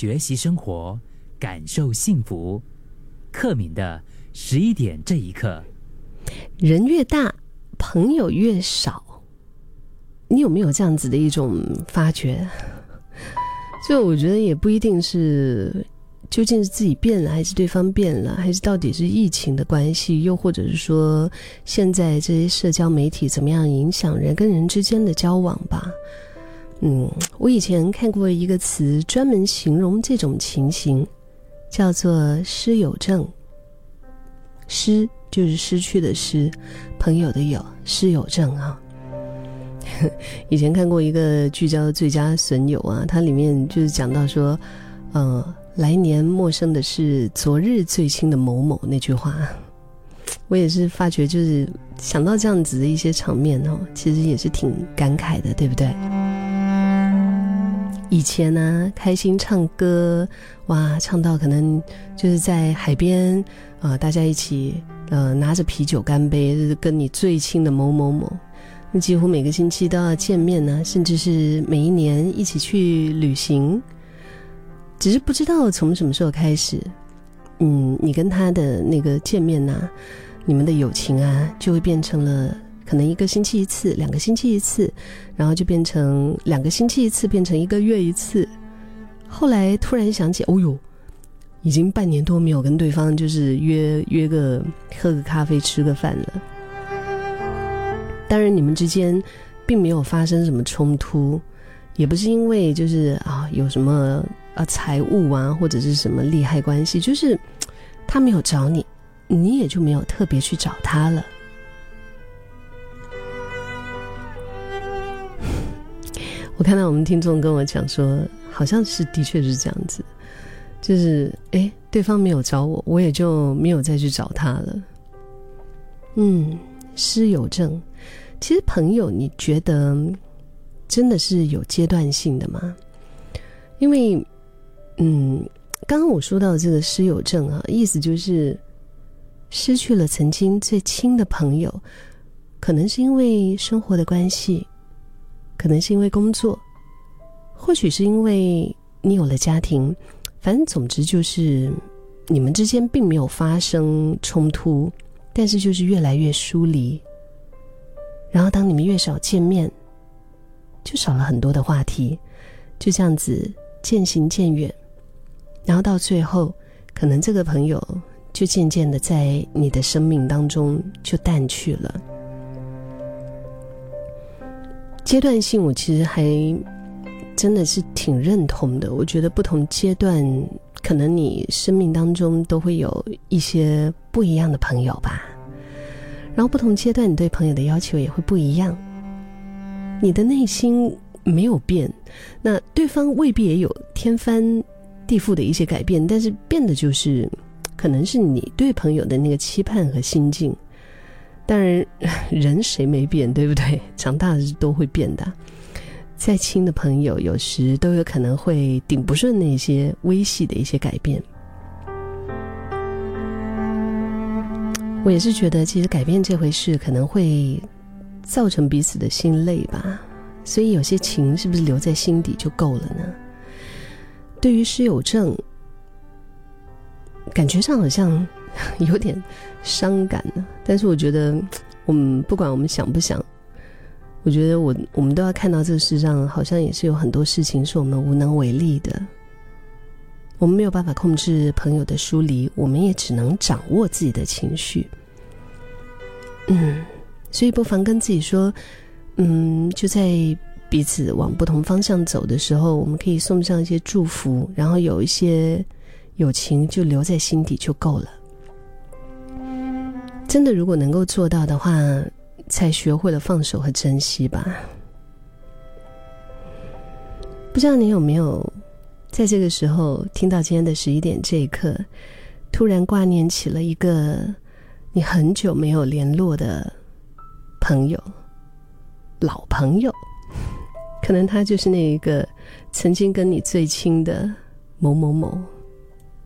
学习生活，感受幸福。克敏的十一点这一刻，人越大，朋友越少。你有没有这样子的一种发觉？就我觉得也不一定是究竟是自己变了，还是对方变了，还是到底是疫情的关系，又或者是说现在这些社交媒体怎么样影响人跟人之间的交往吧？嗯，我以前看过一个词，专门形容这种情形，叫做“失友症”。失就是失去的失，朋友的友，失友症啊。以前看过一个剧叫《最佳损友》啊，它里面就是讲到说，呃，来年陌生的是昨日最亲的某某那句话，我也是发觉，就是想到这样子的一些场面哦，其实也是挺感慨的，对不对？以前呢，开心唱歌，哇，唱到可能就是在海边啊，大家一起呃拿着啤酒干杯，跟你最亲的某某某。那几乎每个星期都要见面呢，甚至是每一年一起去旅行。只是不知道从什么时候开始，嗯，你跟他的那个见面呐，你们的友情啊，就会变成了可能一个星期一次，两个星期一次，然后就变成两个星期一次，变成一个月一次。后来突然想起，哦呦，已经半年多没有跟对方就是约约个喝个咖啡、吃个饭了。当然，你们之间并没有发生什么冲突，也不是因为就是啊有什么啊财务啊或者是什么利害关系，就是他没有找你，你也就没有特别去找他了。我看到我们听众跟我讲说，好像是的确是这样子，就是哎，对方没有找我，我也就没有再去找他了。嗯，师友症。其实朋友，你觉得真的是有阶段性的吗？因为，嗯，刚刚我说到这个失友症啊，意思就是失去了曾经最亲的朋友，可能是因为生活的关系，可能是因为工作，或许是因为你有了家庭，反正总之就是你们之间并没有发生冲突，但是就是越来越疏离。然后，当你们越少见面，就少了很多的话题，就这样子渐行渐远。然后到最后，可能这个朋友就渐渐的在你的生命当中就淡去了。阶段性，我其实还真的是挺认同的。我觉得不同阶段，可能你生命当中都会有一些不一样的朋友吧。然后不同阶段，你对朋友的要求也会不一样。你的内心没有变，那对方未必也有天翻地覆的一些改变，但是变的就是，可能是你对朋友的那个期盼和心境。当然，人谁没变，对不对？长大了都会变的。再亲的朋友，有时都有可能会顶不顺那些微细的一些改变。我也是觉得，其实改变这回事可能会造成彼此的心累吧，所以有些情是不是留在心底就够了呢？对于失友症，感觉上好像 有点伤感呢。但是我觉得，我们不管我们想不想，我觉得我我们都要看到这个世上好像也是有很多事情是我们无能为力的。我们没有办法控制朋友的疏离，我们也只能掌握自己的情绪。嗯，所以不妨跟自己说，嗯，就在彼此往不同方向走的时候，我们可以送上一些祝福，然后有一些友情就留在心底就够了。真的，如果能够做到的话，才学会了放手和珍惜吧。不知道你有没有？在这个时候，听到今天的十一点这一刻，突然挂念起了一个你很久没有联络的朋友，老朋友，可能他就是那一个曾经跟你最亲的某某某。